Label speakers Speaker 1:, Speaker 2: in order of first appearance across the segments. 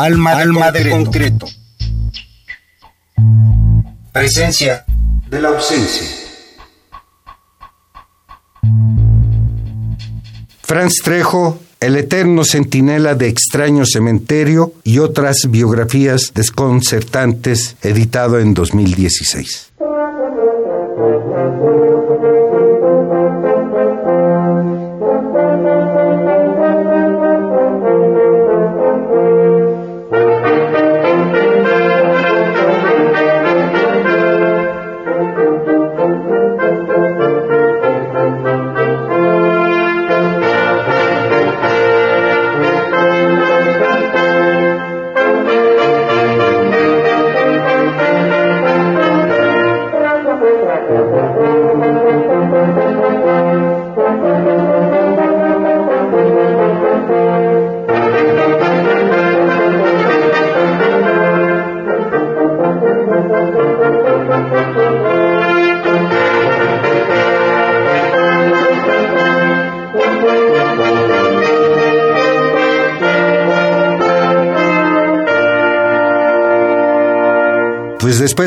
Speaker 1: Alma, de, concreto. Presencia de la ausencia. Franz Trejo, El eterno centinela de extraño cementerio y otras biografías desconcertantes, editado en 2016.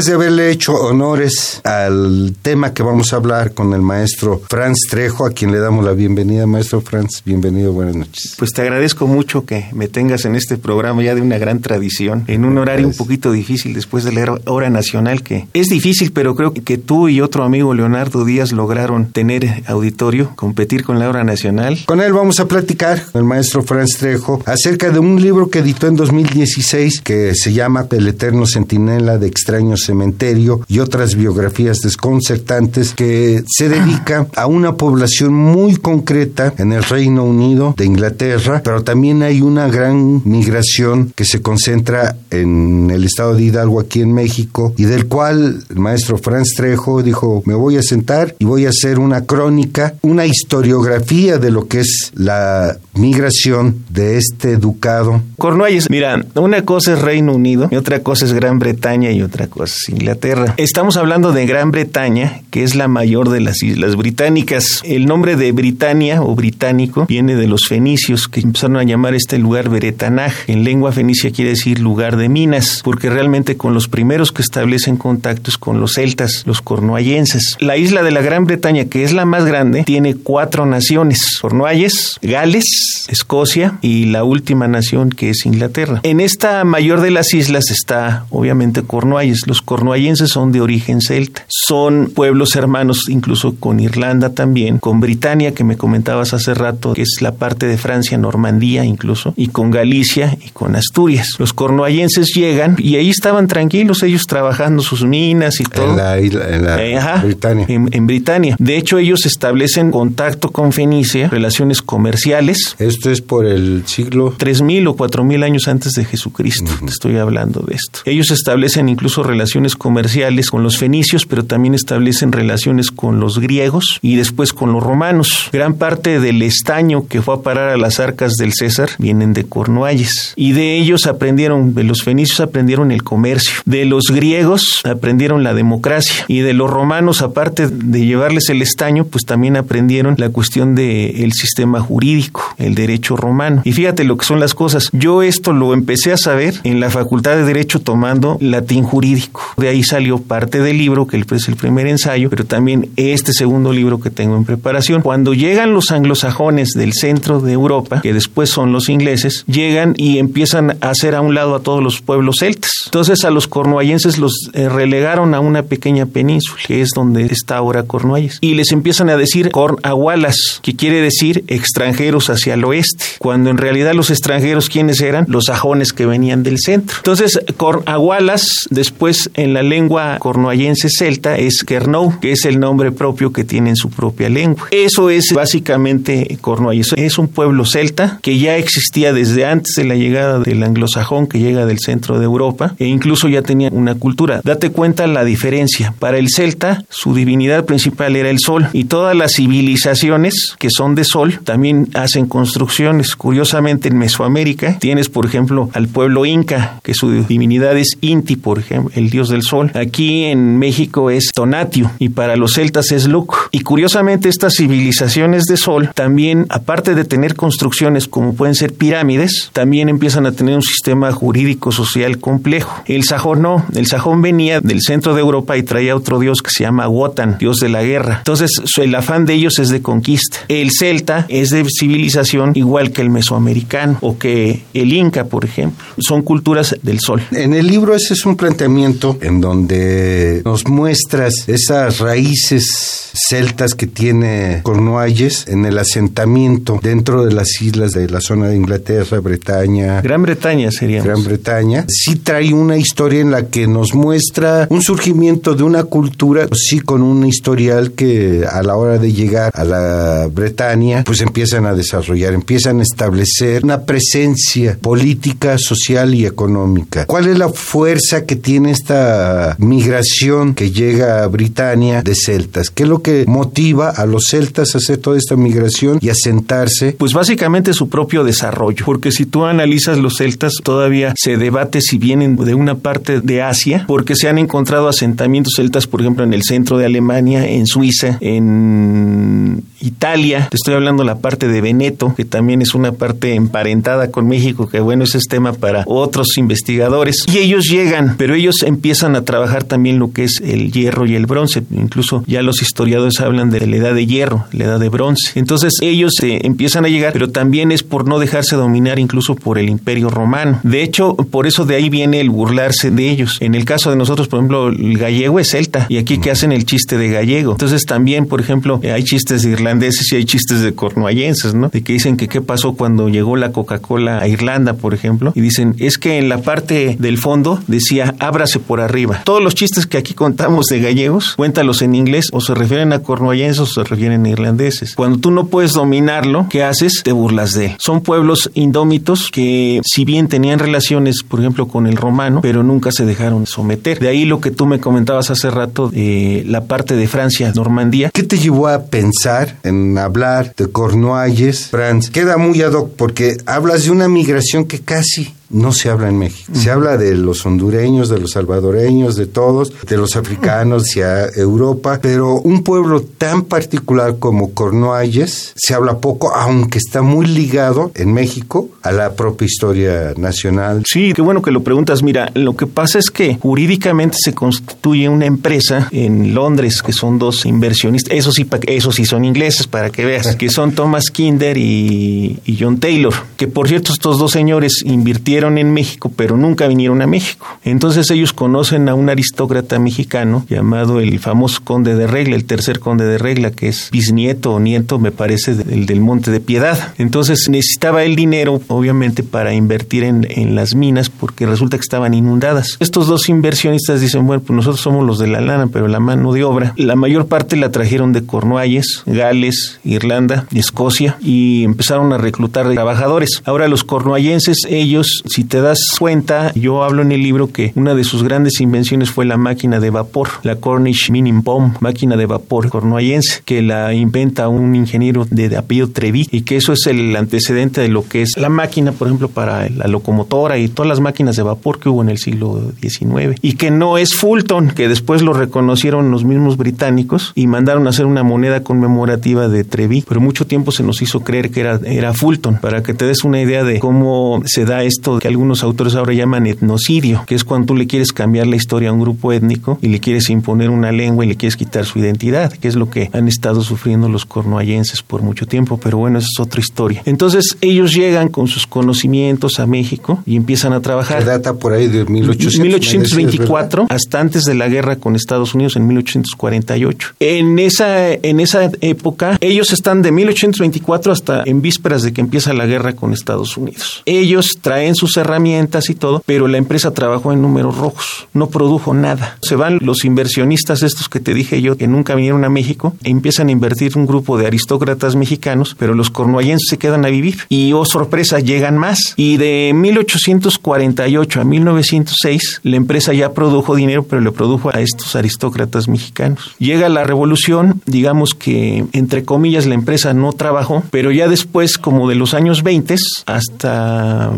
Speaker 1: De haberle hecho honores al tema que vamos a hablar con el maestro Franz Trejo, a quien le damos la bienvenida, maestro Franz, bienvenido, buenas noches.
Speaker 2: Pues te agradezco mucho que me tengas en este programa ya de una gran tradición, en un horario un poquito difícil después de la hora nacional, que es difícil, pero creo que tú y otro amigo Leonardo Díaz lograron tener auditorio, competir con la hora nacional.
Speaker 1: Con él vamos a platicar, el maestro Franz Trejo, acerca de un libro que editó en 2016 que se llama El Eterno Centinela de Extraño Cementerio y otras biografías desconcertantes que se dedica a una población muy concreta en el Reino Unido de Inglaterra, pero también hay una gran migración que se concentra en el estado de Hidalgo aquí en México y del cual el maestro Franz Trejo dijo, me voy a sentar y voy a hacer una crónica, una historiografía de lo que es la migración de este ducado.
Speaker 2: Cornualles, mira, una cosa es Reino Unido y otra cosa es Gran Bretaña y otra cosa es Inglaterra. Estamos hablando de Gran Bretaña, que es la mayor de las islas británicas. El nombre de Britania o británico viene de los fenicios que empezaron a llamar este lugar Beretanaj. En lengua fenicia quiere decir lugar de minas, porque realmente con los primeros que establecen contactos con los celtas, los cornuallenses. La isla de la Gran Bretaña, que es la más grande, tiene cuatro naciones: Cornualles, Gales, Escocia y la última nación que es Inglaterra. En esta mayor de las islas está obviamente Cornualles. Los cornuallenses son de origen celta. Son pueblos hermanos incluso con Irlanda también, con Britania que me comentabas hace rato, que es la parte de Francia, Normandía incluso, y con Galicia y con Asturias. Los cornuallenses llegan y ahí estaban tranquilos, ellos trabajando sus minas y todo.
Speaker 1: En la, isla, en la
Speaker 2: eh, Britania. En, Britania. De hecho, ellos establecen contacto con Fenicia, relaciones comerciales,
Speaker 1: esto es por el siglo...
Speaker 2: 3.000 o 4.000 años antes de Jesucristo, te estoy hablando de esto. Ellos establecen incluso relaciones comerciales con los fenicios, pero también establecen relaciones con los griegos y después con los romanos. Gran parte del estaño que fue a parar a las arcas del César vienen de Cornualles. Y de ellos aprendieron, de los fenicios aprendieron el comercio. De los griegos aprendieron la democracia. Y de los romanos, aparte de llevarles el estaño, pues también aprendieron la cuestión del sistema jurídico el derecho romano. Y fíjate lo que son las cosas. Yo esto lo empecé a saber en la Facultad de Derecho tomando latín jurídico. De ahí salió parte del libro, que es el primer ensayo, pero también este segundo libro que tengo en preparación. Cuando llegan los anglosajones del centro de Europa, que después son los ingleses, llegan y empiezan a hacer a un lado a todos los pueblos celtas. Entonces a los cornuallenses los eh, relegaron a una pequeña península, que es donde está ahora Cornualles. Y les empiezan a decir cornagualas, que quiere decir extranjeros hacia al oeste, cuando en realidad los extranjeros, ¿quiénes eran? Los sajones que venían del centro. Entonces, Cornagualas, después en la lengua cornuallense celta, es Kernou, que es el nombre propio que tiene en su propia lengua. Eso es básicamente Cornualles. Es un pueblo celta que ya existía desde antes de la llegada del anglosajón que llega del centro de Europa e incluso ya tenía una cultura. Date cuenta la diferencia. Para el celta, su divinidad principal era el sol y todas las civilizaciones que son de sol también hacen con construcciones. Curiosamente, en Mesoamérica tienes, por ejemplo, al pueblo inca, que su divinidad es Inti, por ejemplo, el dios del sol. Aquí en México es Tonatio y para los celtas es Luc. Y curiosamente, estas civilizaciones de sol también, aparte de tener construcciones como pueden ser pirámides, también empiezan a tener un sistema jurídico social complejo. El sajón no, el sajón venía del centro de Europa y traía otro dios que se llama Wotan, dios de la guerra. Entonces, el afán de ellos es de conquista. El celta es de civilización igual que el mesoamericano o que el inca, por ejemplo. Son culturas del sol.
Speaker 1: En el libro ese es un planteamiento en donde nos muestras esas raíces celtas que tiene Cornualles en el asentamiento dentro de las islas de la zona de Inglaterra, Bretaña.
Speaker 2: Gran Bretaña sería.
Speaker 1: Gran Bretaña. Sí trae una historia en la que nos muestra un surgimiento de una cultura, sí con un historial que a la hora de llegar a la Bretaña, pues empiezan a desarrollar, empiezan a establecer una presencia política, social y económica. ¿Cuál es la fuerza que tiene esta migración que llega a Britania de celtas? ¿Qué es lo que motiva a los celtas a hacer toda esta migración y asentarse?
Speaker 2: Pues básicamente su propio desarrollo, porque si tú analizas los celtas, todavía se debate si vienen de una parte de Asia, porque se han encontrado asentamientos celtas, por ejemplo, en el centro de Alemania, en Suiza, en Italia, te estoy hablando de la parte de Veneto, que también es una parte emparentada con México, que bueno, ese es tema para otros investigadores. Y ellos llegan, pero ellos empiezan a trabajar también lo que es el hierro y el bronce. Incluso ya los historiadores hablan de la edad de hierro, la edad de bronce. Entonces ellos eh, empiezan a llegar, pero también es por no dejarse dominar incluso por el imperio romano. De hecho, por eso de ahí viene el burlarse de ellos. En el caso de nosotros, por ejemplo, el gallego es celta y aquí que hacen el chiste de gallego. Entonces también, por ejemplo, hay chistes de irlandeses y hay chistes de cornuallenses, ¿no? De que dicen que qué pasó cuando llegó la Coca-Cola a Irlanda, por ejemplo, y dicen, es que en la parte del fondo decía, ábrase por arriba. Todos los chistes que aquí contamos de gallegos, cuéntalos en inglés o se refieren a cornuallenses o se refieren a irlandeses. Cuando tú no puedes dominarlo, ¿qué haces? Te burlas de él. Son pueblos indómitos que si bien tenían relaciones, por ejemplo, con el romano, pero nunca se dejaron someter. De ahí lo que tú me comentabas hace rato de la parte de Francia, Normandía.
Speaker 1: ¿Qué te llevó a pensar en hablar de Cornualles, Franz? Queda muy ad hoc porque hablas de una migración que casi no se habla en México. Se habla de los hondureños, de los salvadoreños, de todos, de los africanos hacia Europa, pero un pueblo tan particular como Cornualles se habla poco, aunque está muy ligado en México a la propia historia nacional.
Speaker 2: Sí, qué bueno que lo preguntas. Mira, lo que pasa es que jurídicamente se constituye una empresa en Londres, que son dos inversionistas, eso sí, eso sí son ingleses, para que veas, que son Thomas Kinder y, y John Taylor, que por cierto estos dos señores invirtieron en México, pero nunca vinieron a México. Entonces ellos conocen a un aristócrata mexicano llamado el famoso conde de Regla, el tercer conde de Regla, que es bisnieto o nieto, me parece, del, del Monte de Piedad. Entonces necesitaba el dinero, obviamente, para invertir en, en las minas, porque resulta que estaban inundadas. Estos dos inversionistas dicen, bueno, pues nosotros somos los de la lana, pero la mano de obra. La mayor parte la trajeron de Cornualles, Gales, Irlanda, Escocia, y empezaron a reclutar trabajadores. Ahora los cornuallenses, ellos si te das cuenta, yo hablo en el libro que una de sus grandes invenciones fue la máquina de vapor, la Cornish Mining Bomb, máquina de vapor cornuallense, que la inventa un ingeniero de, apellido Trevi y que eso es el antecedente de lo que es la máquina, por ejemplo, para la locomotora y todas las máquinas de vapor que hubo en el siglo XIX. Y que no es Fulton, que después lo reconocieron los mismos británicos y mandaron a hacer una moneda conmemorativa de Trevi, pero mucho tiempo se nos hizo creer que era, era Fulton, para que te des una idea de cómo se da esto que algunos autores ahora llaman etnocidio, que es cuando tú le quieres cambiar la historia a un grupo étnico y le quieres imponer una lengua y le quieres quitar su identidad, que es lo que han estado sufriendo los cornuallenses por mucho tiempo, pero bueno, esa es otra historia. Entonces ellos llegan con sus conocimientos a México y empiezan a trabajar.
Speaker 1: Data por ahí de 1800,
Speaker 2: 1824 hasta antes de la guerra con Estados Unidos en 1848. En esa, en esa época, ellos están de 1824 hasta en vísperas de que empieza la guerra con Estados Unidos. Ellos traen sus herramientas y todo, pero la empresa trabajó en números rojos, no produjo nada. Se van los inversionistas estos que te dije yo, que nunca vinieron a México, e empiezan a invertir un grupo de aristócratas mexicanos, pero los cornuallenses se quedan a vivir. Y, oh sorpresa, llegan más. Y de 1848 a 1906, la empresa ya produjo dinero, pero le produjo a estos aristócratas mexicanos. Llega la revolución, digamos que, entre comillas, la empresa no trabajó, pero ya después, como de los años 20 hasta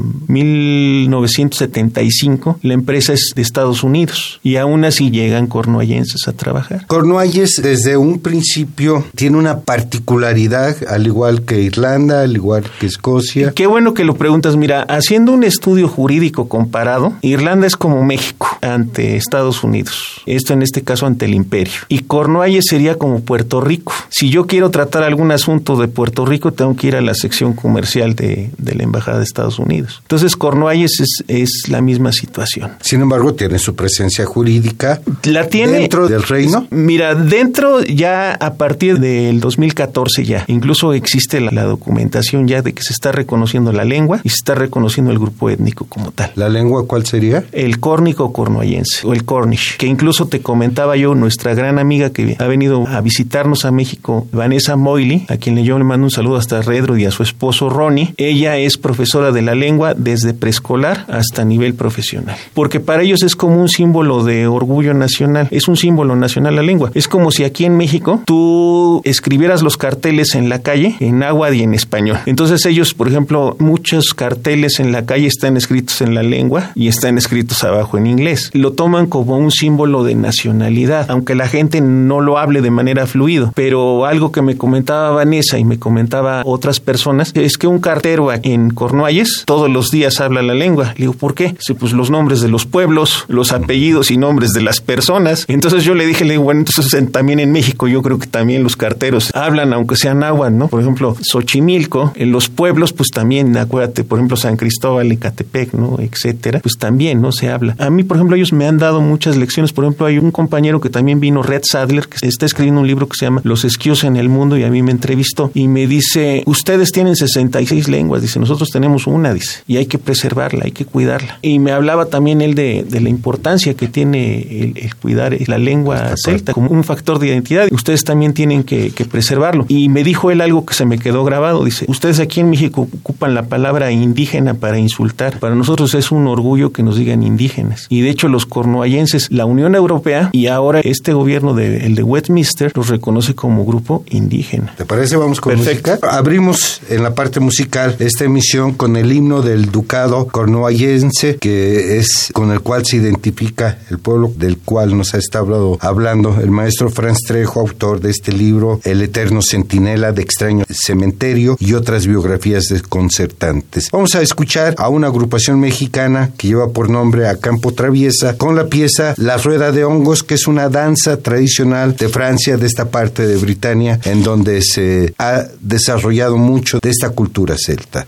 Speaker 2: 1975, la empresa es de Estados Unidos. Y aún así llegan cornuallenses a trabajar.
Speaker 1: Cornualles, desde un principio, tiene una particularidad, al igual que Irlanda, al igual que Escocia.
Speaker 2: Qué bueno que lo preguntas. Mira, haciendo un estudio jurídico comparado, Irlanda es como México ante Estados Unidos. Esto en este caso ante el imperio. Y Cornualles sería como Puerto Rico. Si yo quiero tratar algún asunto de Puerto Rico, tengo que ir a la sección comercial de, la Embajada de Estados Unidos. Entonces, Cornualles es, es, la misma situación.
Speaker 1: Sin embargo, tiene su presencia jurídica.
Speaker 2: ¿La tiene?
Speaker 1: ¿Dentro del reino?
Speaker 2: Mira, dentro ya a partir del 2014 ya, incluso existe la, documentación ya de que se está reconociendo la lengua y se está reconociendo el grupo étnico como tal.
Speaker 1: ¿La lengua cuál sería?
Speaker 2: El córnico cornuallense o el cornish, que incluso te comentaba yo, nuestra gran amiga que ha venido a visitarnos a México, Vanessa Moily, a quien yo le mando un saludo hasta Redro y a su esposo Ronnie, ella es profesora de la lengua desde preescolar hasta nivel profesional, porque para ellos es como un símbolo de orgullo nacional, es un símbolo nacional la lengua, es como si aquí en México tú escribieras los carteles en la calle en agua y en español. Entonces ellos, por ejemplo, muchos carteles en la calle están escritos en la lengua y están escritos abajo en inglés. Lo toman como un símbolo de nacionalidad, aunque la gente no lo hable de manera fluido. Pero algo que me comentaba Vanessa y me comentaba otras personas es que un cartero en Cornualles todos los días habla la lengua. Le digo, ¿por qué? Sí, pues los nombres de los pueblos, los apellidos y nombres de las personas. Entonces yo le dije, le digo, bueno, entonces también en México yo creo que también los carteros hablan, aunque sean agua, ¿no? Por ejemplo, Xochimilco, en los pueblos, pues también, acuérdate, por ejemplo, San Cristóbal, y Catepec, ¿no? Etcétera, pues también, ¿no? Se habla. A mí, por ejemplo, ellos me han dado muchas lecciones. Por ejemplo, hay un compañero que también vino, Red Sadler, que está escribiendo un libro que se llama Los esquíos en el mundo y a mí me entrevistó y me dice, ustedes tienen 66 lenguas, dice, nosotros tenemos una, dice, y hay que preservarla, hay que cuidarla. Y me hablaba también él de, la importancia que tiene el, cuidar la lengua celta como un factor de identidad. Ustedes también tienen que, que preservarlo. Y me dijo él algo que se me quedó grabado. Dice, ustedes aquí en México ocupan la palabra indígena para insultar. Para nosotros es un orgullo que nos digan indígenas. Y de hecho los cornuallenses, la Unión Europea y ahora este gobierno de, el de Westminster los reconoce como grupo indígena.
Speaker 1: ¿Te parece? Vamos con Perfecto. música. Abrimos en la parte musical esta emisión con el himno del ducado cornuallense que es con el cual se identifica el pueblo del cual nos ha estado hablando el maestro Franz Trejo, autor de este libro El eterno centinela de extraño cementerio y otras biografías desconcertantes. Vamos a escuchar a una agrupación mexicana que lleva por nombre a Campo Traviesa con la pieza La Rueda de Hongos, que es una danza tradicional de Francia, de esta parte de Britania, en donde se ha desarrollado mucho de esta cultura celta.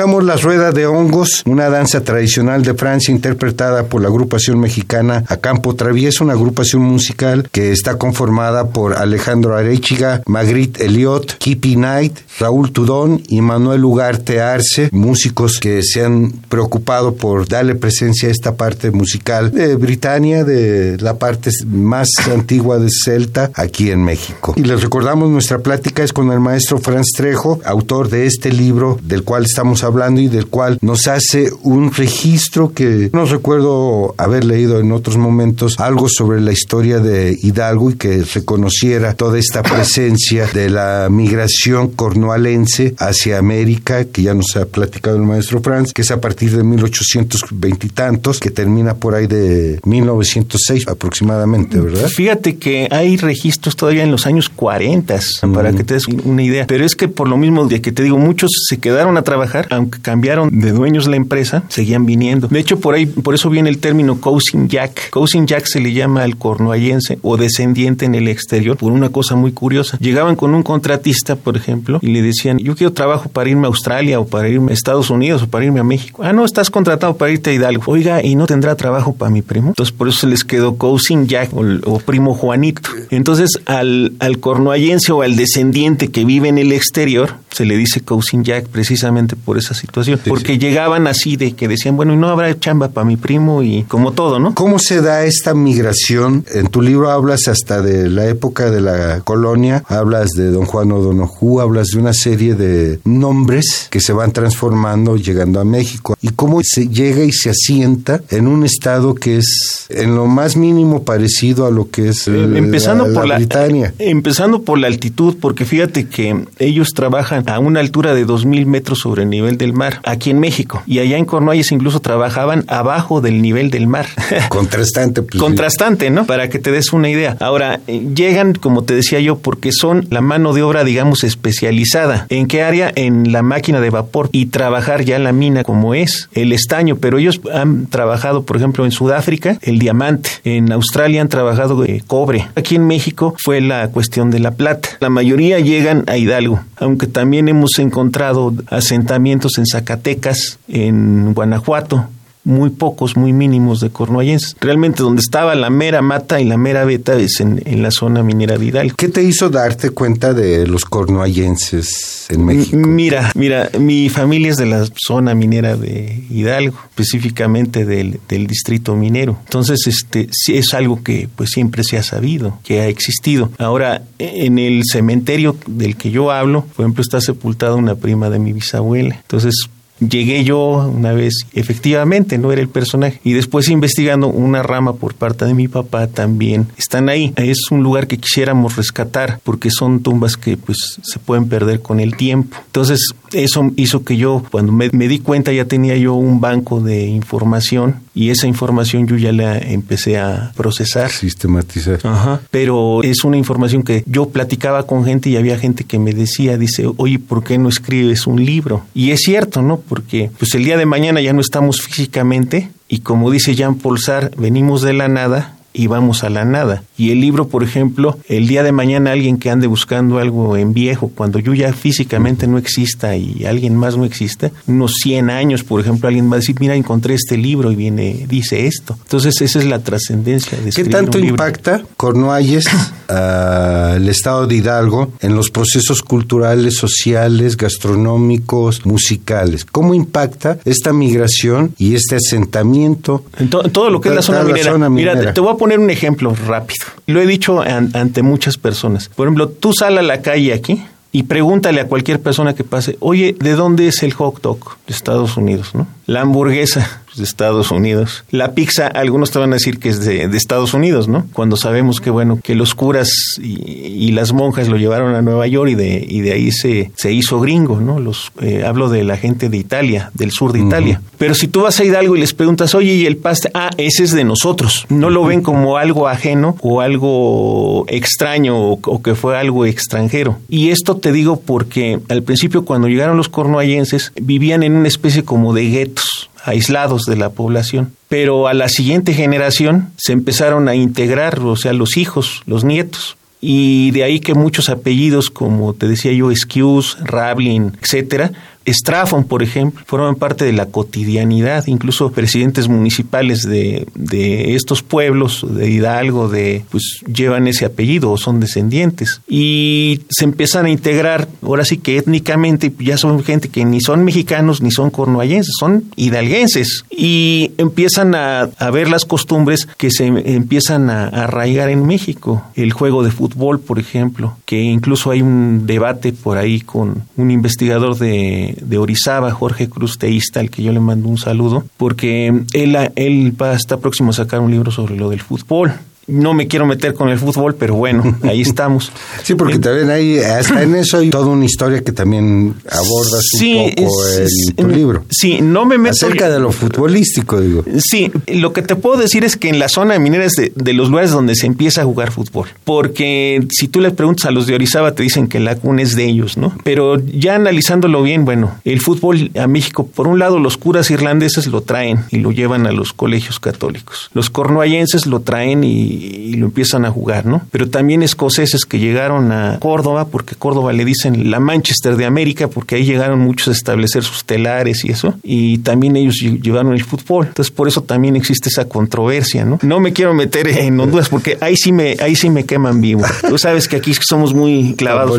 Speaker 1: Escuchamos La Rueda de Hongos, una danza tradicional de Francia interpretada por la agrupación mexicana A Campo Travieso, una agrupación musical que está conformada por Alejandro Arechiga, Magritte Eliot, Kippy Knight, Raúl Tudón y Manuel Ugarte Arce, músicos que se han preocupado por darle presencia a esta parte musical de Britania, de la parte más antigua de Celta, aquí en México. Y les recordamos, nuestra plática es con el maestro Franz Trejo, autor de este libro del cual estamos hablando y del cual nos hace un registro que no recuerdo haber leído en otros momentos algo sobre la historia de Hidalgo y que reconociera toda esta presencia de la migración cornualense hacia América, que ya nos ha platicado el maestro Franz, que es a partir de 1820 y tantos, que termina por ahí de 1906 aproximadamente, ¿verdad?
Speaker 2: Fíjate que hay registros todavía en los años 40, para que te des una idea, pero es que por lo mismo de que te digo, muchos se quedaron a trabajar, aunque cambiaron de dueños la empresa, seguían viniendo. De hecho, por ahí, por eso viene el término cousin jack. Cousin jack se le llama al cornuallense o descendiente en el exterior por una cosa muy curiosa. Llegaban con un contratista, por ejemplo, y le decían, yo quiero trabajo para irme a Australia o para irme a Estados Unidos o para irme a México. Ah, no, estás contratado para irte a Hidalgo. Oiga, ¿y no tendrá trabajo para mi primo? Entonces, por eso se les quedó cousin jack o, primo Juanito. Entonces, al, al o al descendiente que vive en el exterior, se le dice cousin jack precisamente por esa situación. porque llegaban así de que decían, bueno, y no habrá chamba para mi primo y como todo, ¿no?
Speaker 1: ¿Cómo se da esta migración? En tu libro hablas hasta de la época de la colonia, hablas de don Juan O'Donoghue, hablas de una serie de nombres que se van transformando llegando a México. Y cómo se llega y se asienta en un estado que es en lo más mínimo parecido a lo que es
Speaker 2: eh, empezando por la, Britania. Empezando por la altitud, porque fíjate que ellos trabajan a una altura de 2.000 metros sobre el nivel del mar, aquí en México. Y allá en Cornualles incluso trabajaban abajo del nivel del mar.
Speaker 1: Contrastante. Pues,
Speaker 2: Contrastante, ¿no? Para que te des una idea. Ahora, eh, llegan, como te decía yo, porque son la mano de obra, digamos, especializada. ¿En qué área? En la máquina de vapor y trabajar ya la mina como es el estaño. Pero ellos han trabajado, por ejemplo, en Sudáfrica, el diamante. En Australia han trabajado eh, cobre. Aquí en México fue la cuestión de la plata. La mayoría llegan a Hidalgo, aunque también hemos encontrado asentamientos en Zacatecas, en Guanajuato, muy pocos, muy mínimos de cornuallenses. Realmente donde estaba la mera mata y la mera beta es en, la zona minera de Hidalgo.
Speaker 1: ¿Qué te hizo darte cuenta de los cornuallenses en México?
Speaker 2: mira, mira, mi familia es de la zona minera de Hidalgo, específicamente del, del distrito minero. Entonces, este, sí es algo que pues siempre se ha sabido, que ha existido. Ahora, en el cementerio del que yo hablo, por ejemplo, está sepultada una prima de mi bisabuela. Entonces, llegué yo una vez, efectivamente, no era el personaje. Y después investigando una rama por parte de mi papá también están ahí. Es un lugar que quisiéramos rescatar porque son tumbas que pues se pueden perder con el tiempo. Entonces, eso hizo que yo, cuando me, me di cuenta, ya tenía yo un banco de información y esa información yo ya la empecé a procesar.
Speaker 1: Sistematizar.
Speaker 2: Ajá. Pero es una información que yo platicaba con gente y había gente que me decía, dice, oye, ¿por qué no escribes un libro? Y es cierto, ¿no? Porque pues el día de mañana ya no estamos físicamente y como dice Jean Paul Sartre, venimos de la nada y vamos a la nada. Y el libro, por ejemplo, el día de mañana alguien que ande buscando algo en viejo, cuando yo ya físicamente no exista y alguien más no exista, unos 100 años, por ejemplo, alguien va a decir, mira, encontré este libro y viene, dice esto. Entonces, esa es la trascendencia de
Speaker 1: ¿Qué tanto impacta Cornualles al estado de Hidalgo en los procesos culturales, sociales, gastronómicos, musicales? ¿Cómo impacta esta migración y este asentamiento?
Speaker 2: En todo lo que es la zona, minera. Mira, te voy a poner un ejemplo rápido. Lo he dicho ante muchas personas. Por ejemplo, tú sal a la calle aquí y pregúntale a cualquier persona que pase, oye, ¿de dónde es el hot dog? De Estados Unidos, ¿no? La hamburguesa, de Estados Unidos. La pizza, algunos te van a decir que es de, Estados Unidos, ¿no? Cuando sabemos que, bueno, que los curas y, las monjas lo llevaron a Nueva York y de, y de ahí se, se hizo gringo, ¿no? Los, eh, hablo de la gente de Italia, del sur de Italia. Pero si tú vas a Hidalgo y les preguntas, oye, ¿y el paste? Ah, ese es de nosotros. No lo ven como algo ajeno o algo extraño o, o que fue algo extranjero. Y esto te digo porque al principio cuando llegaron los cornuallenses vivían en una especie como de guetos aislados de la población. Pero a la siguiente generación se empezaron a integrar, o sea, los hijos, los nietos. Y de ahí que muchos apellidos, como te decía yo, Excuse, Rablin, etcétera, Strafon, por ejemplo, forman parte de la cotidianidad, incluso presidentes municipales de, de estos pueblos, de Hidalgo, de pues llevan ese apellido o son descendientes. Y se empiezan a integrar, ahora sí que étnicamente, ya son gente que ni son mexicanos ni son cornuallenses, son hidalguenses. Y empiezan a, a ver las costumbres que se empiezan a arraigar en México. El juego de fútbol, por ejemplo, que incluso hay un debate por ahí con un investigador de, de Orizaba, Jorge Cruz Teísta, al que yo le mando un saludo, porque él, él va, está próximo a sacar un libro sobre lo del fútbol no me quiero meter con el fútbol, pero bueno, ahí estamos.
Speaker 1: sí, porque también hay, hasta en eso hay toda una historia que también abordas un poco en tu libro.
Speaker 2: Sí, no me meto.
Speaker 1: Acerca de lo futbolístico, digo.
Speaker 2: Sí, lo que te puedo decir es que en la zona minera es de, de, los lugares donde se empieza a jugar fútbol. Porque si tú le preguntas a los de Orizaba, te dicen que la cuna es de ellos, ¿no? Pero ya analizándolo bien, bueno, el fútbol a México, por un lado, los curas irlandeses lo traen y lo llevan a los colegios católicos. Los cornuallenses lo traen y y lo empiezan a jugar, ¿no? Pero también escoceses que llegaron a Córdoba, porque Córdoba le dicen la Manchester de América, porque ahí llegaron muchos a establecer sus telares y eso, y también ellos llevaron el fútbol. Entonces, por eso también existe esa controversia, ¿no? No me quiero meter en Honduras porque ahí sí me, ahí sí me queman vivo. Tú sabes que aquí somos muy clavados,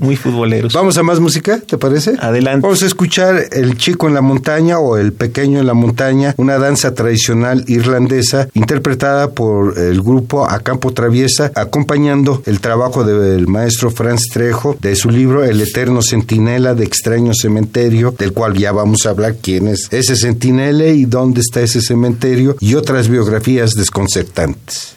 Speaker 2: muy futboleros.
Speaker 1: Vamos a más música, ¿te parece?
Speaker 2: Adelante.
Speaker 1: Vamos a escuchar El chico en la montaña o El pequeño en la montaña, una danza tradicional irlandesa interpretada por el grupo A Campo Traviesa, acompañando el trabajo del maestro Franz Trejo de su libro El eterno centinela de extraño cementerio, del cual ya vamos a hablar quién es ese centinela y dónde está ese cementerio y otras biografías desconcertantes.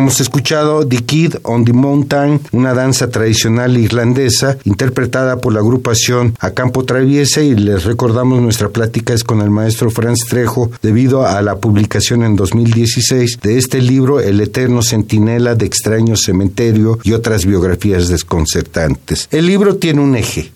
Speaker 1: Hemos escuchado The Kid on the Mountain, una danza tradicional irlandesa interpretada por la agrupación A Campo Traviesa y les recordamos nuestra plática es con el maestro Franz Trejo debido a la publicación en 2016 de este libro El Eterno Centinela de Extraño Cementerio y otras biografías desconcertantes. El libro tiene un eje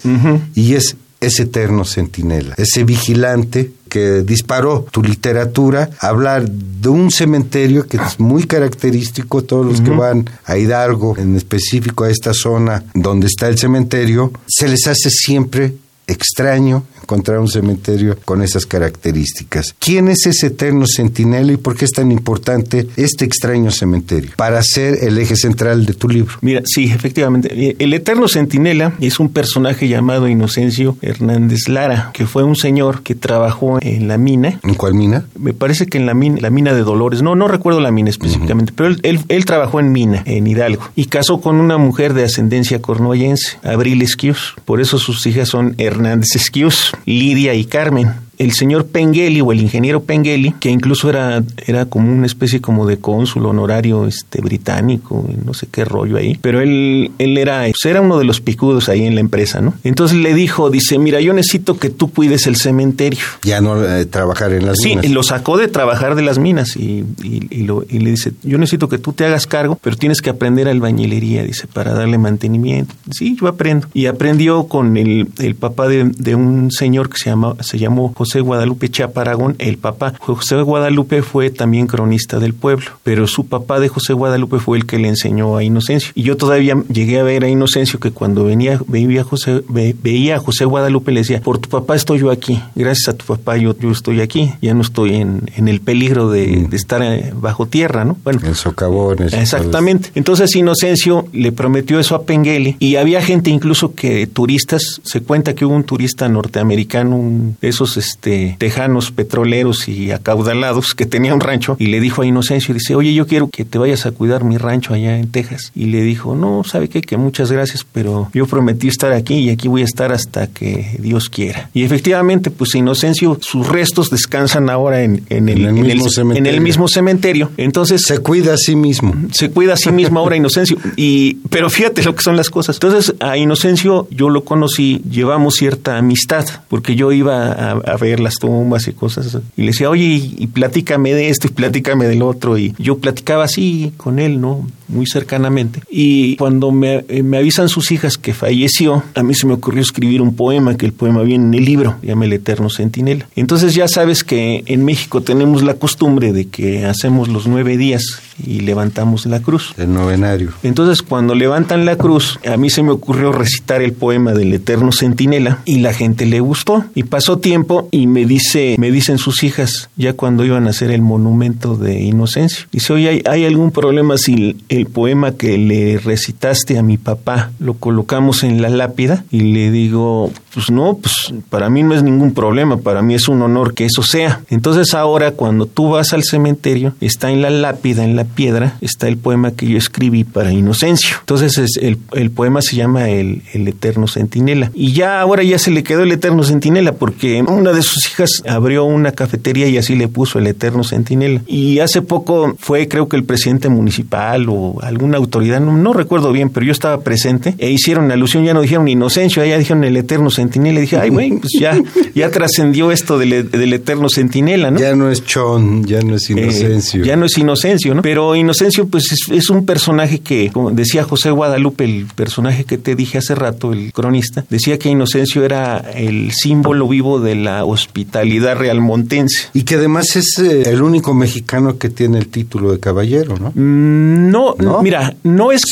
Speaker 1: y es ese eterno centinela, ese vigilante que disparó tu literatura, hablar de un cementerio que es muy característico, todos los que van a Hidalgo, en específico a esta zona donde está el cementerio, se les hace siempre extraño encontrar un cementerio con esas características. ¿Quién es ese eterno centinela y por qué es tan importante este extraño cementerio para ser el eje central de tu libro?
Speaker 2: Mira, sí, efectivamente. El eterno centinela es un personaje llamado Inocencio Hernández Lara, que fue un señor que trabajó en la mina.
Speaker 1: ¿En cuál mina?
Speaker 2: Me parece que en la mina, la mina de Dolores. No, no recuerdo la mina específicamente, pero él, él, trabajó en mina, en Hidalgo, y casó con una mujer de ascendencia cornoyense, Abril Esquius. Por eso sus hijas son Hernández Esquius, Lidia y Carmen el señor Pengelly o el ingeniero Pengelly, que incluso era, era como una especie como de cónsul honorario este, británico, no sé qué rollo ahí, pero él, él era, pues era uno de los picudos ahí en la empresa, ¿no? Entonces le dijo, dice, mira, yo necesito que tú cuides el cementerio.
Speaker 1: Ya no eh, trabajar en las minas.
Speaker 2: Sí, lo sacó de trabajar de las minas y, y, lo, y le dice, yo necesito que tú te hagas cargo, pero tienes que aprender albañilería, dice, para darle mantenimiento. Sí, yo aprendo. Y aprendió con el, el papá de, de un señor que se, llama, se llamó José Guadalupe Chaparagón, el papá. José Guadalupe fue también cronista del pueblo, pero su papá de José Guadalupe fue el que le enseñó a Inocencio. Y yo todavía llegué a ver a Inocencio que cuando venía, veía, José, veía a José Guadalupe le decía, por tu papá estoy yo aquí, gracias a tu papá yo, yo estoy aquí, ya no estoy en, en el peligro de, mm. estar eh, bajo tierra, ¿no?
Speaker 1: Bueno, en socavones.
Speaker 2: Exactamente. Entonces Inocencio le prometió eso a Pengueli y había gente incluso que turistas, se cuenta que hubo un turista norteamericano, un, esos este, tejanos petroleros y acaudalados que tenía un rancho y le dijo a Inocencio, dice, oye, yo quiero que te vayas a cuidar mi rancho allá en Texas. Y le dijo, no, ¿sabe qué? Que muchas gracias, pero yo prometí estar aquí y aquí voy a estar hasta que Dios quiera. Y efectivamente, pues Inocencio, sus restos descansan ahora en, en, el, en, el, en, el, mismo cementerio. Entonces...
Speaker 1: Se cuida a sí mismo.
Speaker 2: Se cuida a sí mismo ahora Inocencio. Y, pero fíjate lo que son las cosas. Entonces, a Inocencio yo lo conocí, llevamos cierta amistad, porque yo iba a, a ver las tumbas y cosas. Y le decía, oye, y, platícame de esto y platícame del otro. Y yo platicaba así con él, ¿no? Muy cercanamente. Y cuando me, eh, me avisan sus hijas que falleció, a mí se me ocurrió escribir un poema, que el poema viene en el libro, llama El Eterno Centinela. Entonces ya sabes que en México tenemos la costumbre de que hacemos los nueve días y levantamos la cruz.
Speaker 1: El novenario.
Speaker 2: Entonces, cuando levantan la cruz, a mí se me ocurrió recitar el poema del Eterno Centinela y la gente le gustó. Y pasó tiempo y me dice, me dicen sus hijas, ya cuando iban a hacer el monumento de Inocencio. Dice, oye, ¿hay, algún problema si el, poema que le recitaste a mi papá lo colocamos en la lápida? Y le digo, pues no, pues para mí no es ningún problema, para mí es un honor que eso sea. Entonces ahora cuando tú vas al cementerio, está en la lápida, en la piedra, está el poema que yo escribí para Inocencio. Entonces es, el, el, poema se llama el, el, Eterno Centinela. Y ya ahora ya se le quedó el Eterno Centinela porque una de sus hijas abrió una cafetería y así le puso el Eterno Centinela. Y hace poco fue creo que el presidente municipal o alguna autoridad, no, recuerdo bien, pero yo estaba presente e hicieron alusión, ya no dijeron Inocencio, ya dijeron el Eterno Centinela. Y dije, ay, güey, pues ya, ya trascendió esto del, del, Eterno Centinela, ¿no?
Speaker 1: Ya no es Chon, ya no es eh, Inocencio.
Speaker 2: ya no es Inocencio, ¿no? Pero Inocencio, pues es, un personaje que, como decía José Guadalupe, el personaje que te dije hace rato, el cronista, decía que Inocencio era el símbolo vivo de la hospitalidad realmontense.
Speaker 1: Y que además es eh, el único mexicano que tiene el título de caballero, ¿no?
Speaker 2: Mm, no, mira, no es,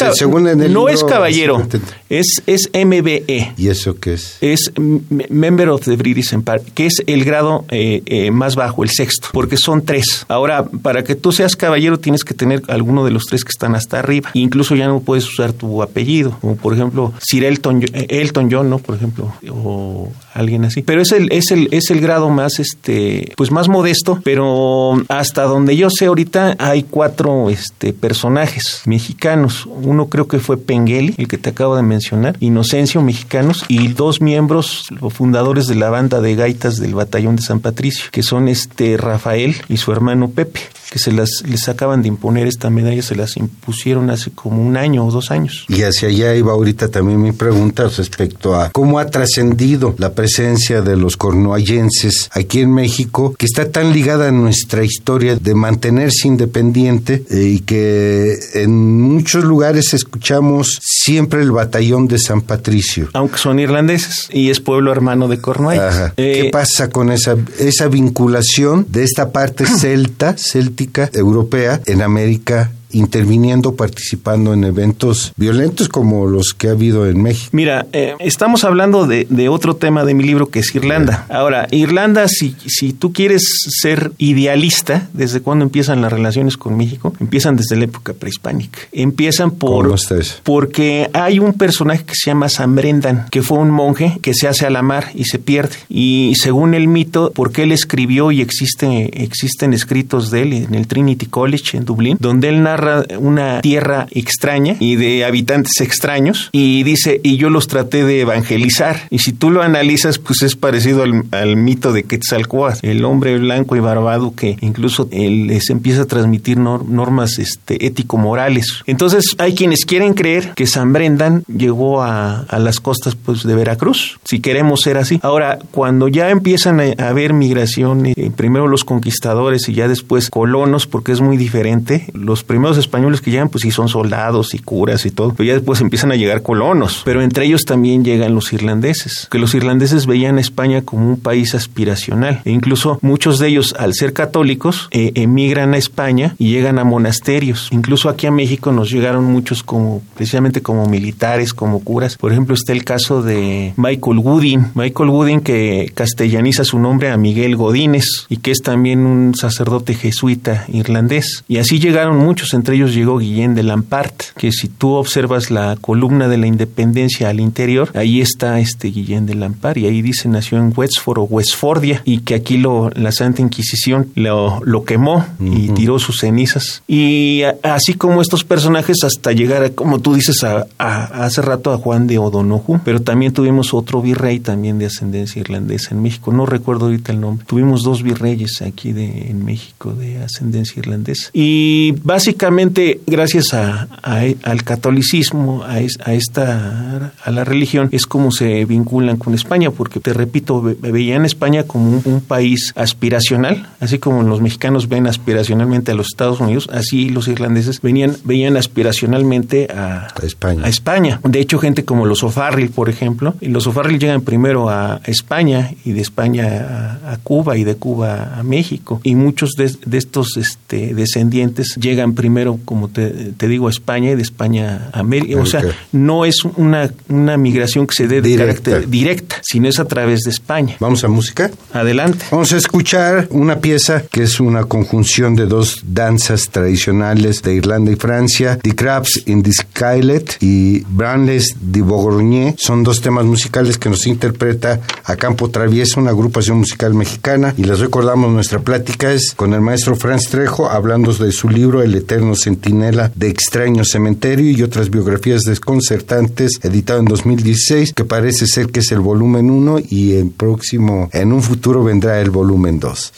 Speaker 2: no es caballero, es, es MBE.
Speaker 1: ¿Y eso qué es?
Speaker 2: Es Member of the British Empire, que es el grado eh, eh, más bajo, el sexto, porque son tres. Ahora, para que tú seas caballero tienes que tener alguno de los tres que están hasta arriba. Incluso ya no puedes usar tu apellido, como por ejemplo Sir Elton, Elton John, ¿no? Por ejemplo, o alguien así. Pero es el, es el, es el grado más, este, pues más modesto, pero hasta donde yo sé ahorita hay cuatro este, personajes mexicanos. Uno creo que fue Pengueli, el que te acabo de mencionar, Inocencio, mexicanos, y dos miembros, fundadores de la banda de gaitas del batallón de San Patricio, que son este Rafael y su hermano Pepe que se las les acaban de imponer esta medalla, se las impusieron hace como un año o dos años.
Speaker 1: Y hacia allá iba ahorita también mi pregunta respecto a cómo ha trascendido la presencia de los cornuallenses aquí en México, que está tan ligada a nuestra historia de mantenerse independiente eh, y que en muchos lugares escuchamos siempre el batallón de San Patricio.
Speaker 2: Aunque son irlandeses y es pueblo hermano de Cornualles.
Speaker 1: ¿Qué eh, pasa con esa, esa vinculación de esta parte celta, céltica? europea en América interviniendo, participando en eventos violentos como los que ha habido en México.
Speaker 2: Mira, eh, estamos hablando de, otro tema de mi libro que es Irlanda. Ahora, Irlanda, si, si tú quieres ser idealista, ¿desde cuándo empiezan las relaciones con México? Empiezan desde la época prehispánica. Empiezan por... Porque hay un personaje que se llama San Brendan, que fue un monje que se hace a la mar y se pierde. Y según el mito, porque él escribió y existe, existen escritos de él en el Trinity College en Dublín, donde él narra una tierra extraña y de habitantes extraños y dice, y yo los traté de evangelizar. Y si tú lo analizas, pues es parecido al, mito de Quetzalcoatl, el hombre blanco y barbado que incluso les empieza a transmitir normas este, ético-morales. Entonces hay quienes quieren creer que San Brendan llegó a, las costas pues, de Veracruz, si queremos ser así. Ahora, cuando ya empiezan a haber migraciones, eh, primero los conquistadores y ya después colonos, porque es muy diferente, los primeros españoles que llegan, pues sí son soldados y curas y todo, pero ya después empiezan a llegar colonos, pero entre ellos también llegan los irlandeses, que los irlandeses veían a España como un país aspiracional, e incluso muchos de ellos, al ser católicos, eh, emigran a España y llegan a monasterios. Incluso aquí a México nos llegaron muchos como, precisamente como militares, como curas. Por ejemplo, está el caso de Michael Woodin, Michael Woodin que castellaniza su nombre a Miguel Godínez y que es también un sacerdote jesuita irlandés. Y así llegaron muchos, entre ellos llegó Guillén de Lampart, que si tú observas la columna de la independencia al interior, ahí está este Guillén de Lampart y ahí dice nació en Westford o Westfordia y que aquí lo, la Santa Inquisición lo, lo quemó y tiró sus cenizas. Y así como estos personajes hasta llegar, a, como tú dices, a, hace rato a Juan de O'Donoghue, pero también tuvimos otro virrey también de ascendencia irlandesa en México, no recuerdo ahorita el nombre. Tuvimos dos virreyes aquí de, en México de ascendencia irlandesa. Y básicamente gracias a, al catolicismo, a, esta, a la religión, es como se vinculan con España, porque te repito, veían España como un, país aspiracional, así como los mexicanos ven aspiracionalmente a los Estados Unidos, así los irlandeses venían, veían aspiracionalmente a, España. a España. De hecho, gente como los O'Farrill, por ejemplo, y los O'Farrill llegan primero a España y de España a, Cuba y de Cuba a México. Y muchos de, estos este, descendientes llegan primero como te, digo, a España y de España a América. O sea, no es una, una migración que se dé de directa. carácter directa, sino es a través de España.
Speaker 1: ¿Vamos a música?
Speaker 2: Adelante.
Speaker 1: Vamos a escuchar una pieza que es una conjunción de dos danzas tradicionales de Irlanda y Francia, The Crabs in the Skylet y Branles de Bourgogne. Son dos temas musicales que nos interpreta a Campo Traviesa, una agrupación musical mexicana. Y les recordamos, nuestra plática es con el maestro Franz Trejo, hablando de su libro El Eterno Centinela de Extraño Cementerio y otras biografías desconcertantes, editado en 2016, que parece ser que es el volumen 1 y en próximo, en un futuro vendrá el volumen 2.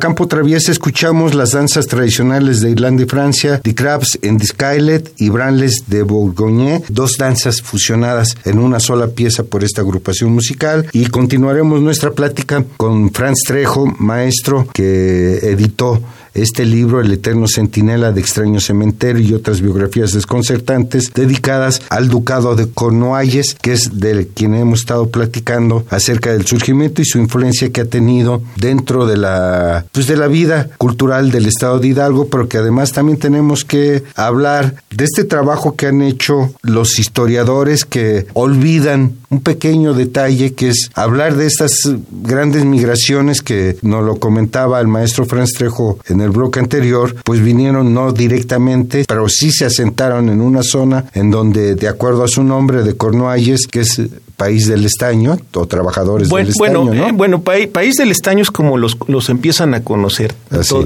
Speaker 1: Con Acampo Traviesa escuchamos las danzas tradicionales de Irlanda y Francia, The Crabs en Discailet y Branles de Bourgogne, dos danzas fusionadas en una sola pieza por esta agrupación musical. Y continuaremos nuestra plática con Franz Trejo, maestro que editó este libro, El Eterno Centinela de Extraño Cementerio y otras biografías desconcertantes dedicadas al Ducado de Cornualles, que es de quien hemos estado platicando acerca del surgimiento y su influencia que ha tenido dentro de la, pues de la vida cultural del Estado de Hidalgo, pero que además también tenemos que hablar de este trabajo que han hecho los historiadores que olvidan un pequeño detalle que es hablar de estas grandes migraciones que nos lo comentaba el maestro Franz Trejo en el bloque anterior, pues vinieron no directamente, pero sí se asentaron en una zona en donde, de acuerdo a su nombre de Cornualles, que es país del estaño o trabajadores del estaño,
Speaker 2: bueno,
Speaker 1: ¿no?
Speaker 2: eh, bueno, país del estaño es como los, los empiezan a conocer,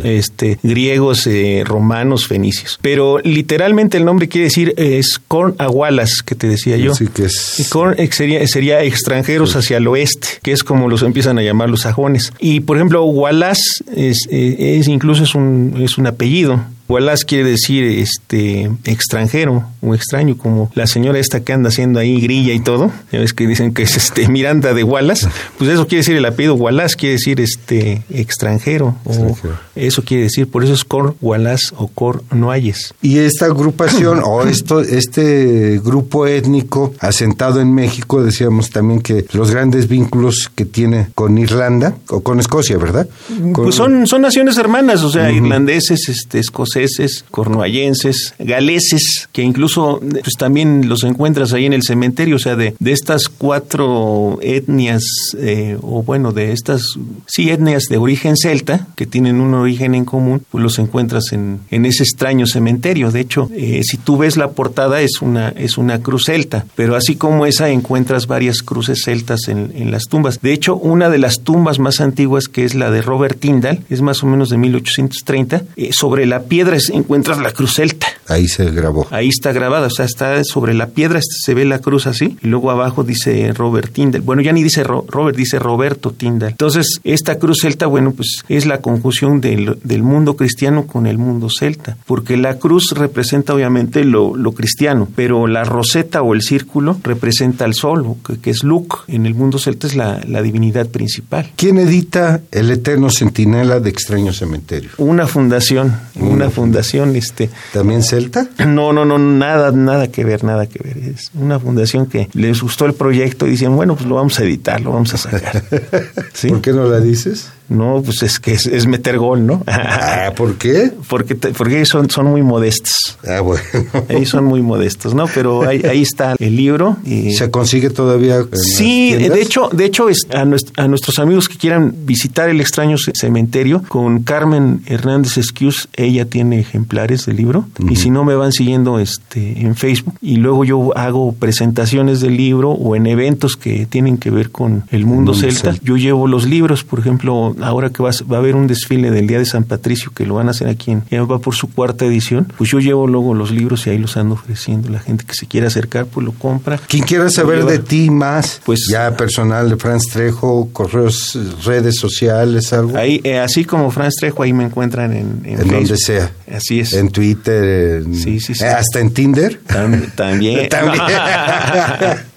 Speaker 2: este, griegos, eh, romanos, fenicios. Pero literalmente el nombre quiere decir es corn agualas, que te decía yo.
Speaker 1: Sí, que es...
Speaker 2: corn eh, sería, sería extranjeros hacia el oeste, que es como los empiezan a llamar los sajones. Y por ejemplo, Wallace es, es incluso es un, es un apellido. Wallace quiere decir este extranjero o extraño, como la señora esta que anda haciendo ahí grilla y todo. Ya ves que dicen que es este Miranda de Wallace. Pues eso quiere decir el apellido Wallace, quiere decir este extranjero. O eso quiere decir, por eso es Cor Wallace o Cor Noayes.
Speaker 1: Y esta agrupación o esto, este grupo étnico asentado en México, decíamos también que los grandes vínculos que tiene con Irlanda o con Escocia, ¿verdad? Con...
Speaker 2: Pues son, son naciones hermanas, o sea, uh -huh. irlandeses, este, escoceses escoceses, cornuallenses, galeses, que incluso pues también los encuentras ahí en el cementerio, o sea, de, de estas cuatro etnias, eh, o bueno, de estas, sí, etnias de origen celta, que tienen un origen en común, pues los encuentras en, en ese extraño cementerio. De hecho, eh, si tú ves la portada, es una, es una cruz celta, pero así como esa, encuentras varias cruces celtas en, en las tumbas. De hecho, una de las tumbas más antiguas, que es la de Robert Tyndall, es más o menos de 1830, eh, sobre la piedra encuentras la cruz celta.
Speaker 1: Ahí se grabó.
Speaker 2: Ahí está grabada, o sea, está sobre la piedra, se ve la cruz así, y luego abajo dice Robert Tyndall. Bueno, ya ni dice Ro Robert, dice Roberto Tyndall. Entonces, esta cruz celta, bueno, pues es la conjunción del, del, mundo cristiano con el mundo celta, porque la cruz representa obviamente lo, lo cristiano, pero la roseta o el círculo representa al sol, que, que es Luke. En el mundo celta es la, la divinidad principal.
Speaker 1: ¿Quién edita El Eterno Centinela de Extraño Cementerio?
Speaker 2: Una fundación, una fundación, este.
Speaker 1: ¿También celta?
Speaker 2: No, no, no, nada, nada que ver, nada que ver. Es una fundación que les gustó el proyecto y dicen, bueno, pues lo vamos a editar, lo vamos a sacar.
Speaker 1: ¿Sí? ¿Por qué no la dices?
Speaker 2: No, pues es que es, es meter gol, ¿no?
Speaker 1: Ah, ¿Por qué?
Speaker 2: Porque, porque son, son muy modestos.
Speaker 1: Ah, bueno.
Speaker 2: Ellos son muy modestos, ¿no? Pero ahí, ahí está el libro. Y...
Speaker 1: ¿Se consigue todavía?
Speaker 2: sí, de hecho, de hecho es a, nuestro, a, nuestros amigos que quieran visitar el extraño cementerio, con Carmen Hernández Esquius, ella tiene ejemplares del libro. Uh -huh. Y si no, me van siguiendo este, en Facebook. Y luego yo hago presentaciones del libro o en eventos que tienen que ver con el mundo, el mundo celta. celta. Yo llevo los libros, por ejemplo, ahora que va, va, a haber un desfile del Día de San Patricio que lo van a hacer aquí en ya va por su cuarta edición, pues yo llevo luego los libros y ahí los ando ofreciendo. La gente que se quiera acercar, pues lo compra.
Speaker 1: Quien quiera saber de ti más, pues ya personal de Franz Trejo, correos, redes sociales, algo.
Speaker 2: Ahí, eh, así como Franz Trejo, ahí me encuentran en, en,
Speaker 1: en donde sea.
Speaker 2: Así es.
Speaker 1: En Twitter, en,
Speaker 2: sí, sí, sí.
Speaker 1: Eh, hasta en Tinder.
Speaker 2: Tam, también.
Speaker 1: también.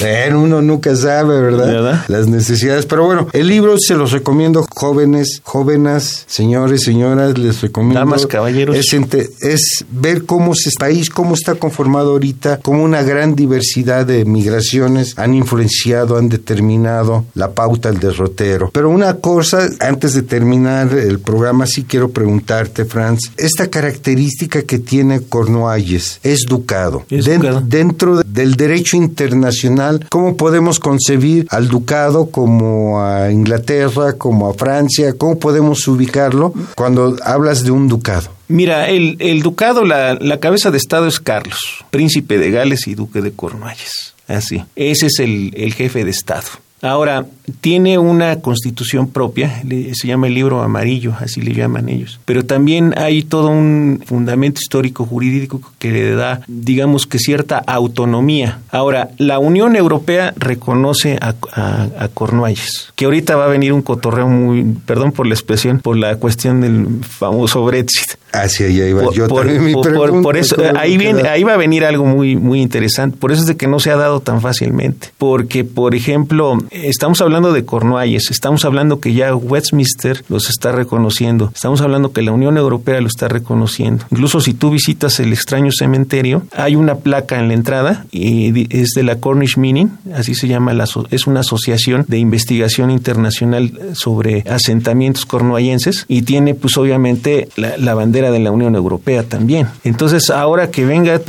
Speaker 1: Bueno, uno nunca sabe, ¿verdad?
Speaker 2: ¿verdad?
Speaker 1: Las necesidades. Pero bueno, el libro se los recomiendo, jóvenes, jóvenes, señores, señoras, les recomiendo.
Speaker 2: Damas, caballeros.
Speaker 1: Es, es ver cómo es este país, cómo está conformado ahorita, cómo una gran diversidad de migraciones han influenciado, han determinado la pauta del derrotero. Pero una cosa, antes de terminar el programa, sí quiero preguntarte, Franz, esta característica que tiene Cornualles es ducado.
Speaker 2: Es ducado.
Speaker 1: Dentro del derecho internacional ¿cómo podemos concebir al ducado como a Inglaterra, como a Francia? ¿Cómo podemos ubicarlo cuando hablas de un ducado?
Speaker 2: Mira, el, el ducado, la, la, cabeza de Estado es Carlos, príncipe de Gales y duque de Cornualles. Así. Ese es el, el jefe de Estado. Ahora, tiene una constitución propia, se llama el libro amarillo, así le llaman ellos. Pero también hay todo un fundamento histórico jurídico que le da, digamos que cierta autonomía. Ahora, la Unión Europea reconoce a, a, Cornualles, que ahorita va a venir un cotorreo muy, perdón por la expresión, por la cuestión del famoso Brexit.
Speaker 1: Hacia allá iba por, yo
Speaker 2: por, eso, ahí, viene, ahí va a venir algo muy, muy interesante. Por eso es de que no se ha dado tan fácilmente. Porque, por ejemplo, estamos hablando de Cornualles, estamos hablando que ya Westminster los está reconociendo, estamos hablando que la Unión Europea lo está reconociendo. Incluso si tú visitas el extraño cementerio, hay una placa en la entrada y es de la Cornish Mining, así se llama, la, es una asociación de investigación internacional sobre asentamientos cornuallenses y tiene pues obviamente la bandera de la Unión Europea también. Entonces, ahora que venga,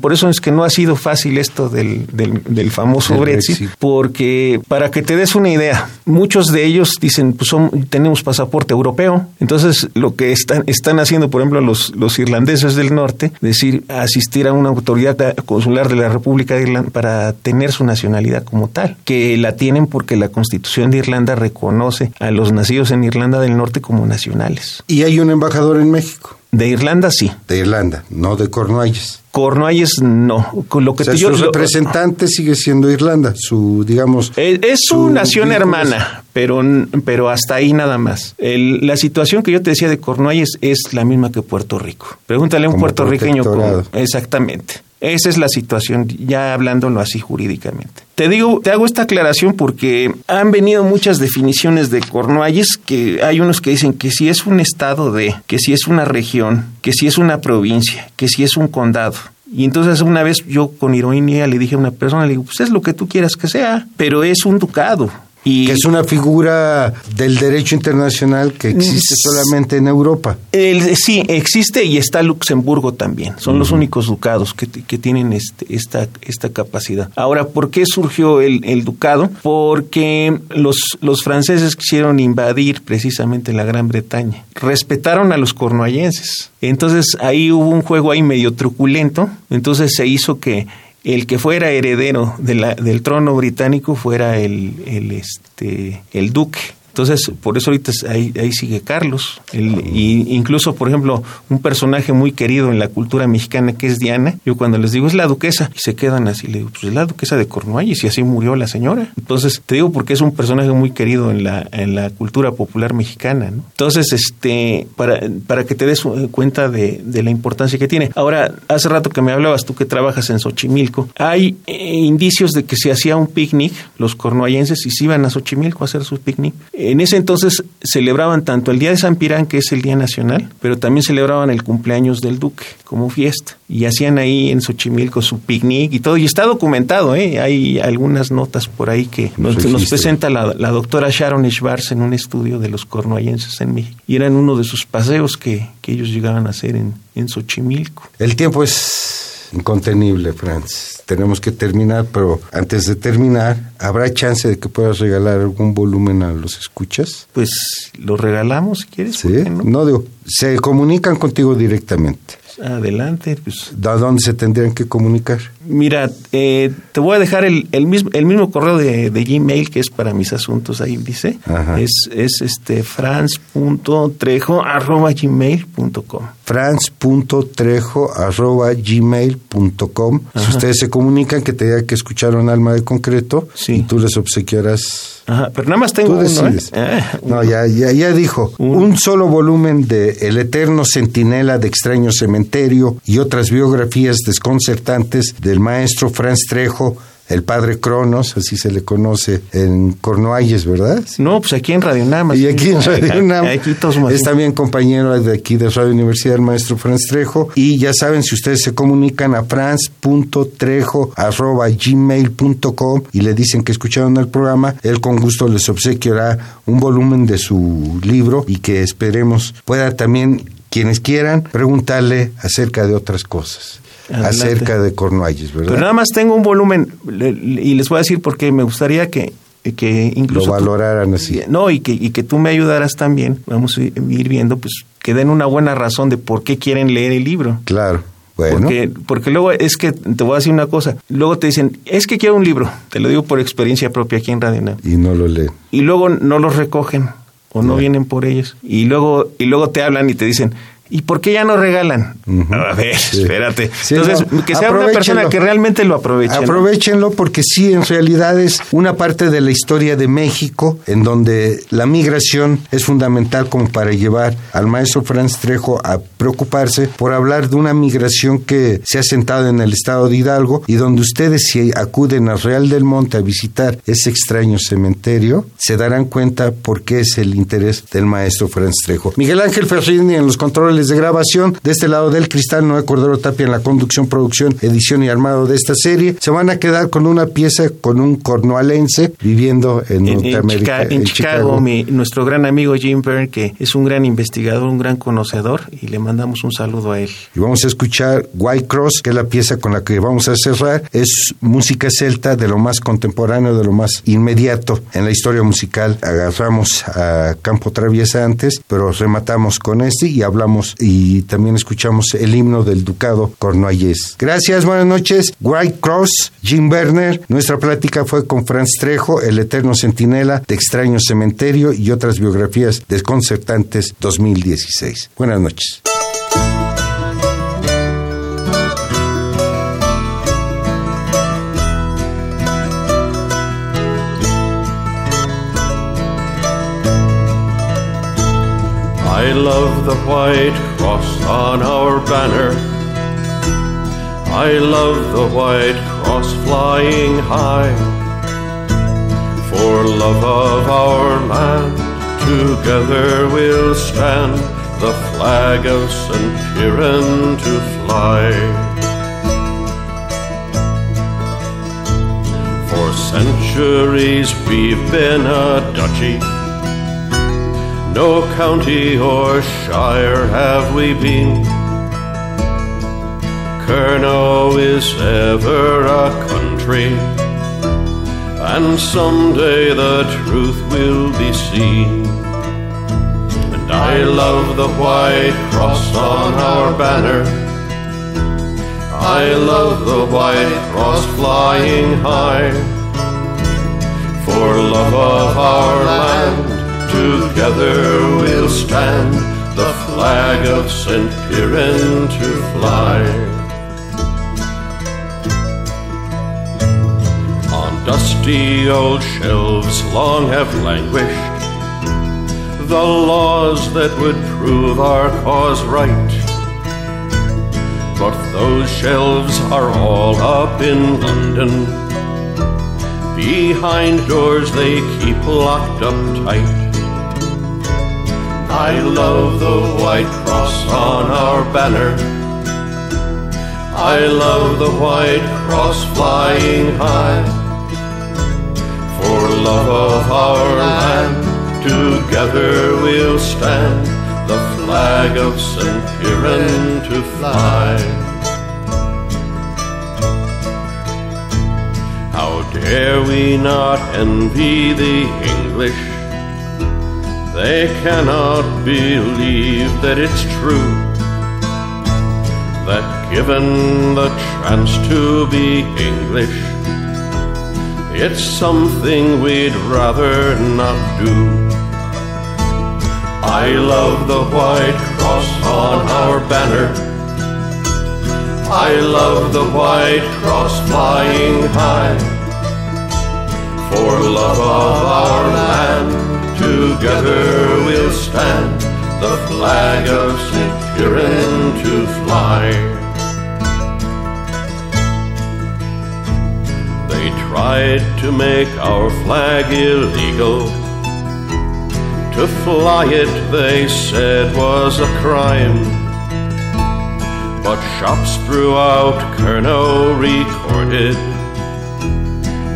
Speaker 2: por eso es que no ha sido fácil esto del, del, famoso Brexit, porque para que te des una idea, muchos de ellos dicen, pues son, tenemos pasaporte europeo, entonces lo que están, están haciendo, por ejemplo, los, los irlandeses del norte, decir, asistir a una autoridad consular de la República de Irlanda para tener su nacionalidad como tal, que la tienen porque la Constitución de Irlanda reconoce a los nacidos en Irlanda del Norte como nacionales.
Speaker 1: ¿Y hay un embajador en México?
Speaker 2: De Irlanda sí.
Speaker 1: De Irlanda, no de Cornualles.
Speaker 2: Cornualles no.
Speaker 1: Lo que su representante sigue siendo Irlanda, su digamos.
Speaker 2: Es, su, nación hermana, pero pero hasta ahí nada más. la situación que yo te decía de Cornualles es la misma que Puerto Rico. Pregúntale a un puertorriqueño. exactamente. Esa es la situación, ya hablándolo así jurídicamente. Te digo, te hago esta aclaración porque han venido muchas definiciones de Cornualles que hay unos que dicen que si es un estado de, que si es una región, que si es una provincia, que si es un condado. Y entonces una vez yo con ironía le dije a una persona, le digo, pues es lo que tú quieras que sea, pero es un ducado.
Speaker 1: Y que es una figura del derecho internacional que existe solamente en Europa.
Speaker 2: El, sí, existe y está Luxemburgo también. Son los únicos ducados que, que tienen este, esta, esta capacidad. Ahora, ¿por qué surgió el, el, ducado? Porque los, los franceses quisieron invadir precisamente la Gran Bretaña. Respetaron a los cornuallenses. Entonces ahí hubo un juego ahí medio truculento. Entonces se hizo que el que fuera heredero de la, del trono británico fuera el, el, este, el duque. Entonces, por eso ahorita ahí, sigue Carlos. y incluso, por ejemplo, un personaje muy querido en la cultura mexicana que es Diana, yo cuando les digo es la duquesa, y se quedan así, le digo, pues es la duquesa de Cornualles y así murió la señora. Entonces, te digo porque es un personaje muy querido en la, en la cultura popular mexicana. ¿no? Entonces, este, para, para que te des cuenta de, de, la importancia que tiene. Ahora, hace rato que me hablabas tú que trabajas en Xochimilco, hay eh, indicios de que se hacía un picnic, los cornuallenses, y se iban a Xochimilco a hacer su picnic en ese entonces celebraban tanto el Día de San Pirán, que es el Día Nacional, pero también celebraban el cumpleaños del Duque como fiesta. Y hacían ahí en Xochimilco su picnic y todo. Y está documentado, ¿eh? Hay algunas notas por ahí que nos, presenta la, doctora Sharon Schwartz en un estudio de los cornuallenses en México. Y eran uno de sus paseos que, que ellos llegaban a hacer en, en Xochimilco.
Speaker 1: El tiempo es incontenible, Franz. Tenemos que terminar, pero antes de terminar, ¿habrá chance de que puedas regalar algún volumen a los escuchas?
Speaker 2: Pues lo regalamos si quieres.
Speaker 1: Sí, no? no digo, se comunican contigo directamente.
Speaker 2: Adelante, pues.
Speaker 1: ¿A dónde se tendrían que comunicar?
Speaker 2: Mira, eh, te voy a dejar el, el, mismo, el mismo correo de, de, Gmail que es para mis asuntos, ahí dice. Es, es este franz.trejo arroba gmail.com.
Speaker 1: franz.trejo arroba gmail.com. Si ustedes se comunican que te diga que escucharon Alma de Concreto y tú les obsequiarás
Speaker 2: Ajá, pero nada más tengo uno, ¿eh?
Speaker 1: Ah, no, ya, ya, ya dijo. Un solo volumen de El eterno centinela de extraño cementerio y otras biografías desconcertantes del maestro Franz Trejo el padre Cronos, así se le conoce en Cornualles, ¿verdad?
Speaker 2: No, pues aquí en Radio Nama.
Speaker 1: Y aquí en Radio Nama. es también compañero de aquí de Radio Universidad, el maestro Franz Trejo. Y ya saben, si ustedes se comunican a franz.trejo.gmail.com y le dicen que escucharon el programa, él con gusto les obsequiará un volumen de su libro y que esperemos pueda también quienes quieran preguntarle acerca de otras cosas acerca de Cornualles, ¿verdad?
Speaker 2: Pero nada más tengo un volumen y les voy a decir porque me gustaría que, que incluso...
Speaker 1: Lo valoraran así.
Speaker 2: No, y que, y que tú me ayudaras también, vamos a ir viendo, pues que den una buena razón de por qué quieren leer el libro.
Speaker 1: Claro. Bueno.
Speaker 2: Porque, porque luego es que te voy a decir una cosa. Luego te dicen, es que quiero un libro. Te lo digo por experiencia propia aquí en Radio Nam.
Speaker 1: Y no lo leen.
Speaker 2: Y luego no los recogen o no
Speaker 1: Ya.
Speaker 2: vienen por ellos. Y luego, y luego te hablan y te dicen, ¿y por qué ya no regalan? A ver,
Speaker 1: Sí.
Speaker 2: espérate.
Speaker 1: Sí,
Speaker 2: Entonces,
Speaker 1: no,
Speaker 2: que sea una persona que realmente lo aproveche. ¿no?
Speaker 1: Aprovechenlo porque sí, en realidad es una parte de la historia de México en donde la migración es fundamental como para llevar al maestro Franz Trejo a preocuparse por hablar de una migración que se ha sentado en el estado de Hidalgo y donde ustedes si acuden a Real del Monte a visitar ese extraño cementerio, se darán cuenta por qué es el interés del maestro Franz Trejo. Miguel Ángel Ferrini en los controles de grabación, de este lado del cristal, Noé Cordero Tapia en la conducción, producción, edición y armado de esta serie. Se van a quedar con una pieza con un cornualense viviendo en,
Speaker 2: En, en
Speaker 1: Norteamérica,
Speaker 2: Chica- en Chicago, mi- nuestro gran amigo Jim Byrne, que es un gran investigador, un gran conocedor, y le mandamos un saludo a él.
Speaker 1: Y vamos a escuchar White Cross, que es la pieza con la que vamos a cerrar. Es música celta de lo más contemporáneo, de lo más inmediato en la historia musical. Agarramos a Campo Traviesa antes, pero rematamos con este y hablamos y también escuchamos el himno del Ducado Cornualles. Gracias, buenas noches. White Cross, Jim Werner. Nuestra plática fue con Franz Trejo, el eterno centinela de Extraño Cementerio y otras biografías desconcertantes 2016. Buenas noches.
Speaker 3: I love the white cross on our banner. I love the white cross flying high. For love of our land, together we'll stand, the flag of St. Piran to fly. For centuries we've been a duchy. No county or shire have we been. Kernow is ever a country, and someday the truth will be seen. And I love the white cross on our banner. I love the white cross flying high. For love of our land, together we'll stand, the flag of St. Piran to fly. On dusty old shelves long have languished the laws that would prove our cause right. But those shelves are all up in London. Behind doors they keep locked up tight. I love the white cross on our banner. I love the white cross flying high. For love of our land, together we'll stand, the flag of St. Piran to fly. How dare we not envy the English? They cannot believe that it's true. That given the chance to be English, it's something we'd rather not do. I love the white cross on our banner. I love the white cross flying high. For love of our land, together we'll stand, the flag of. Piran to fly. They tried to make our flag illegal. To fly it, they said, was a crime. But shops throughout Kernow recorded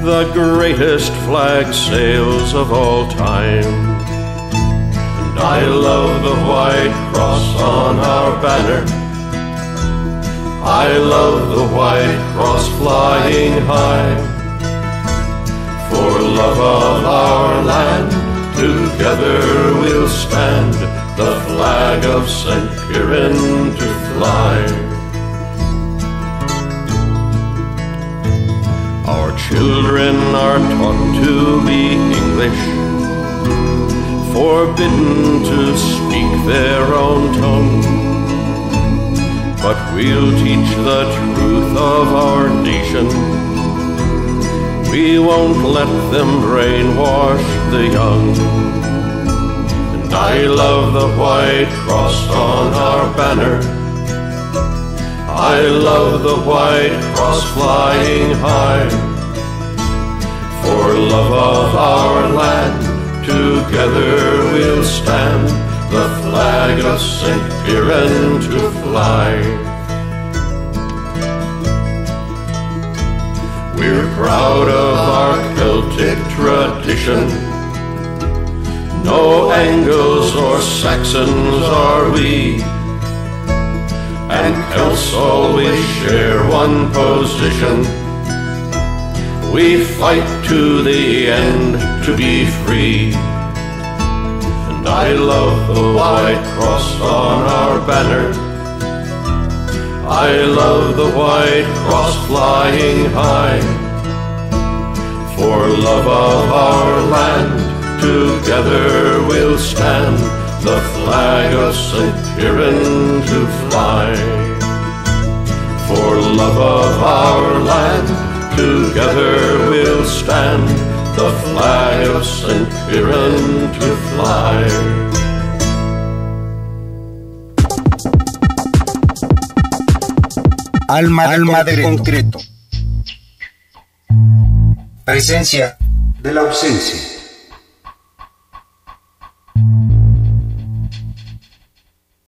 Speaker 3: the greatest flag sails of all time. And I love the white cross on our banner. I love the white cross flying high. For love of our land, together we'll stand, the flag of St. Piran to fly. Children are taught to be English, forbidden to speak their own tongue. But we'll teach the truth of our nation. We won't let them brainwash the young. And I love the white cross on our banner I love the white cross flying high. For love of our land, together we'll stand, the flag of St. Piran to fly. We're proud of our Celtic tradition. No Angles or Saxons are we and Celts always share one position. We fight to the end to be free. And I love the white cross on our banner. I love the white cross flying high. For love of our land, together we'll stand the flag of St. Piran to fly. For love of our land, together we'll stand, the flag of St. Piran to fly.
Speaker 1: Alma, Alma de concreto. Presencia de la ausencia.